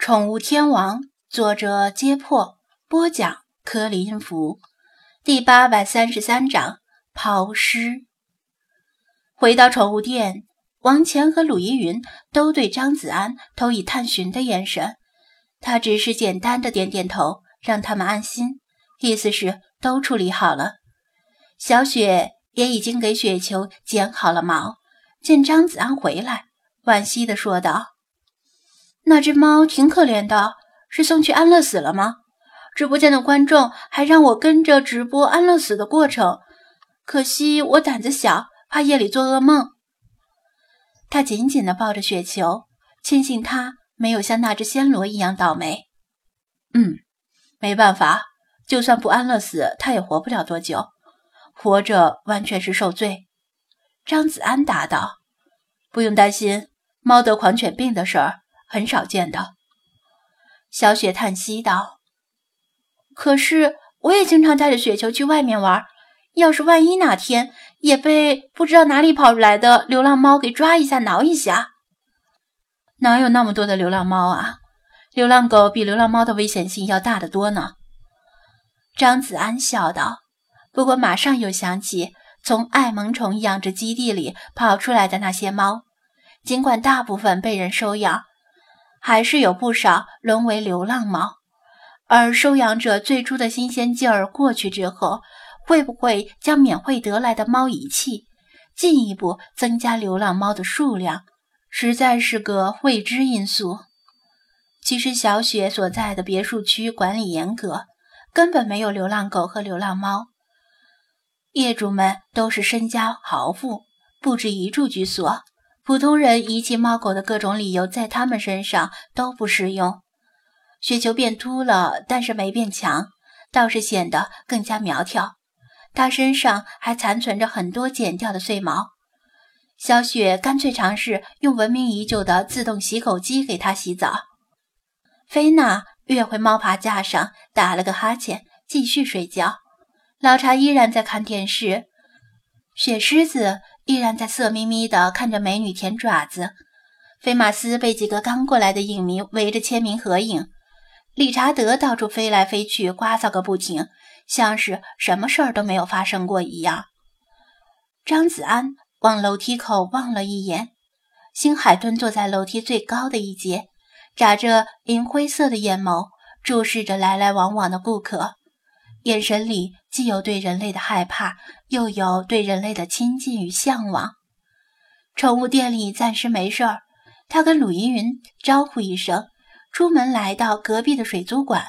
宠物天王，作者：揭破，播讲：柯林福，第八百三十三章抛尸。回到宠物店，王乾和鲁依云都对张子安投以探寻的眼神，他只是简单的点点头，让他们安心，意思是都处理好了。小雪也已经给雪球剪好了毛，见张子安回来，惋惜的说道。那只猫挺可怜的，是送去安乐死了吗？直播间的观众还让我跟着直播安乐死的过程，可惜我胆子小，怕夜里做噩梦。他紧紧地抱着雪球，庆幸他没有像那只暹罗一样倒霉。嗯，没办法，就算不安乐死，他也活不了多久，活着完全是受罪。张子安答道：“不用担心，猫得狂犬病的事儿。”很少见的，小雪叹息道：“可是我也经常带着雪球去外面玩，要是万一哪天也被不知道哪里跑出来的流浪猫给抓一下、挠一下，哪有那么多的流浪猫啊？流浪狗比流浪猫的危险性要大得多呢。”张子安笑道。不过马上又想起从爱萌宠养殖基地里跑出来的那些猫，尽管大部分被人收养。还是有不少沦为流浪猫，而收养者最初的新鲜劲儿过去之后，会不会将免费得来的猫遗弃，进一步增加流浪猫的数量，实在是个未知因素。其实小雪所在的别墅区管理严格，根本没有流浪狗和流浪猫，业主们都是身家豪富，不止一处居所。普通人遗弃猫狗的各种理由，在他们身上都不适用。雪球变秃了，但是没变强，倒是显得更加苗条。它身上还残存着很多剪掉的碎毛。小雪干脆尝试用闻名已久的自动洗狗机给它洗澡。菲娜跃回猫爬架上，打了个哈欠，继续睡觉。老查依然在看电视。雪狮子。依然在色眯眯地看着美女舔爪子，菲马斯被几个刚过来的影迷围着签名合影，理查德到处飞来飞去，刮噪个不停，像是什么事儿都没有发生过一样。张子安往楼梯口望了一眼，星海蹲坐在楼梯最高的一节，眨着银灰色的眼眸，注视着来来往往的顾客。眼神里既有对人类的害怕，又有对人类的亲近与向往。宠物店里暂时没事儿，他跟鲁依云招呼一声，出门来到隔壁的水族馆。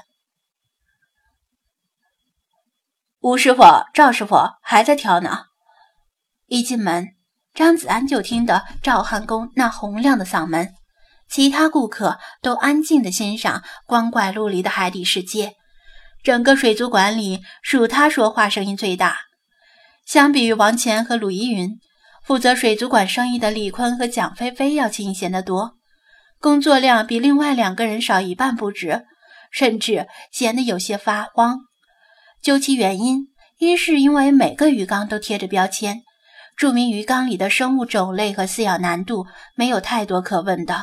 吴师傅、赵师傅还在挑呢。一进门，张子安就听得赵汉公那洪亮的嗓门，其他顾客都安静地欣赏光怪陆离的海底世界。整个水族馆里，属他说话声音最大。相比于王乾和鲁依云，负责水族馆生意的李坤和蒋菲菲要清闲得多，工作量比另外两个人少一半不止，甚至闲得有些发慌。究其原因，一是因为每个鱼缸都贴着标签，注明鱼缸里的生物种类和饲养难度，没有太多可问的；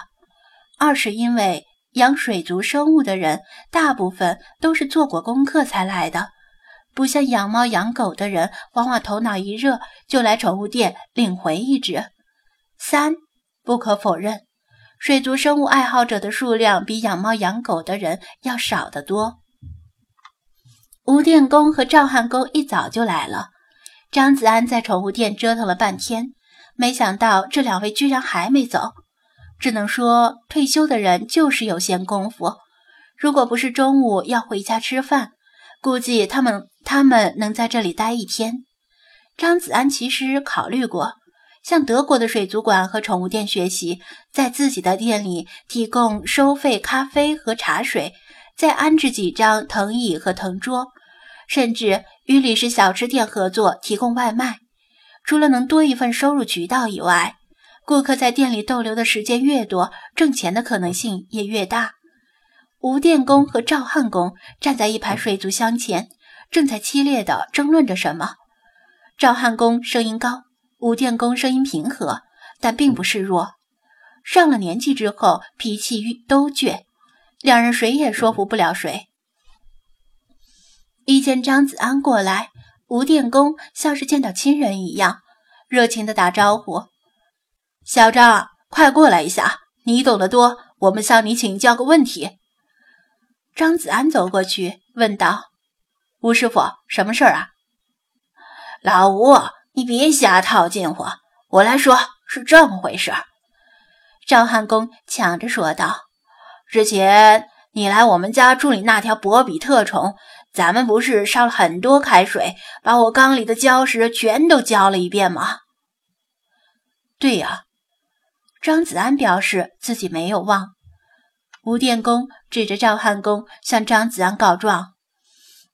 二是因为。养水族生物的人，大部分都是做过功课才来的，不像养猫养狗的人，往往头脑一热就来宠物店领回一只。三，不可否认，水族生物爱好者的数量比养猫养狗的人要少得多。吴电工和赵汉工一早就来了，张子安在宠物店折腾了半天，没想到这两位居然还没走。只能说，退休的人就是有闲工夫。如果不是中午要回家吃饭，估计他们他们能在这里待一天。张子安其实考虑过，向德国的水族馆和宠物店学习，在自己的店里提供收费咖啡和茶水，再安置几张藤椅和藤桌，甚至与李氏小吃店合作提供外卖。除了能多一份收入渠道以外，顾客在店里逗留的时间越多，挣钱的可能性也越大。吴电工和赵汉工站在一排水族箱前，正在激烈的争论着什么。赵汉工声音高，吴电工声音平和，但并不示弱。上了年纪之后，脾气都倔。两人谁也说服不了谁。一见张子安过来，吴电工像是见到亲人一样，热情的打招呼：“小张，快过来一下，你懂得多，我们向你请教个问题。”张子安走过去问道：“吴师傅，什么事儿啊？”老吴，你别瞎套近乎，我来说，是这么回事。赵汉公抢着说道：“之前你来我们家处理那条博比特虫。”咱们不是烧了很多开水，把我缸里的礁石全都浇了一遍吗？对呀，张子安表示自己没有忘。吴电工指着赵汉公向张子安告状：“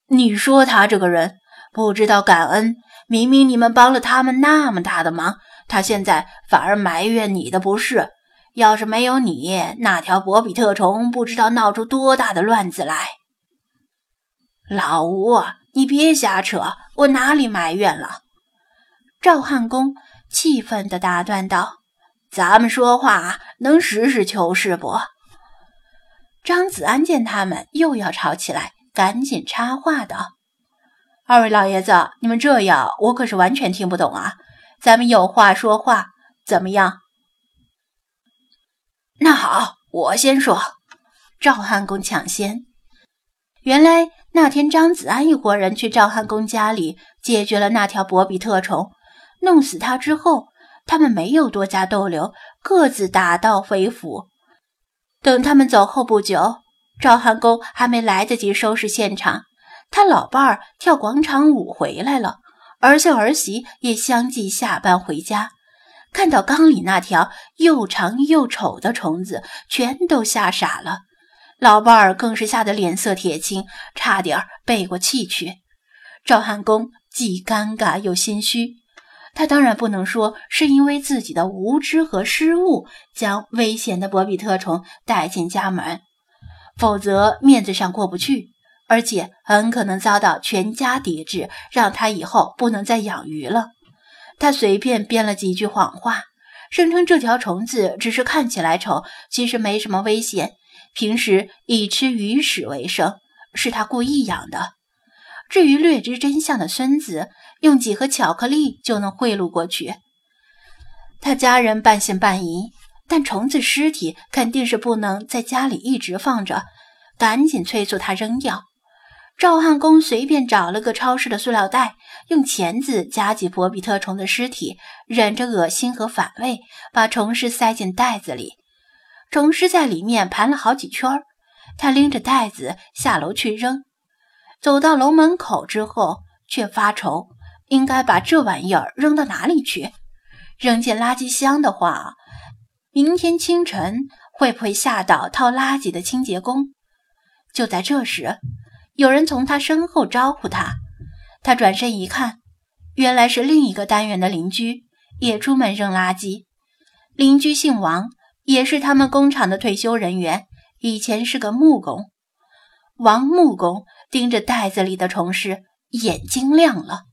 你说他这个人不知道感恩，明明你们帮了他们那么大的忙，他现在反而埋怨你的不是。要是没有你，那条博比特虫不知道闹出多大的乱子来。”老吴，你别瞎扯！我哪里埋怨了？赵汉公气愤地打断道：“咱们说话能实事求是不？”张子安见他们又要吵起来，赶紧插话道：“二位老爷子，你们这样我可是完全听不懂啊！咱们有话说话，怎么样？”那好，我先说。赵汉公抢先，原来。那天，张子安一伙人去赵汉公家里解决了那条博比特虫，弄死他之后，他们没有多加逗留，各自打道回府。等他们走后不久，赵汉公还没来得及收拾现场，他老伴儿跳广场舞回来了，儿子儿媳也相继下班回家，看到缸里那条又长又丑的虫子，全都吓傻了。老伴儿更是吓得脸色铁青，差点背过气去。赵汉公既尴尬又心虚，他当然不能说是因为自己的无知和失误将危险的博比特虫带进家门，否则面子上过不去，而且很可能遭到全家抵制，让他以后不能再养鱼了。他随便编了几句谎话，声称这条虫子只是看起来丑，其实没什么危险。平时以吃鱼屎为生，是他故意养的。至于略知真相的孙子，用几盒巧克力就能贿赂过去。他家人半信半疑，但虫子尸体肯定是不能在家里一直放着，赶紧催促他扔掉。赵汉公随便找了个超市的塑料袋，用钳子夹起博比特虫的尸体，忍着恶心和反胃，把虫尸塞进袋子里。虫尸在里面盘了好几圈，他拎着袋子下楼去扔。走到楼门口之后，却发愁应该把这玩意儿扔到哪里去。扔进垃圾箱的话，明天清晨会不会吓到掏垃圾的清洁工？就在这时，有人从他身后招呼他。他转身一看，原来是另一个单元的邻居，也出门扔垃圾。邻居姓王。也是他们工厂的退休人员，以前是个木工。王木工盯着袋子里的虫尸，眼睛亮了。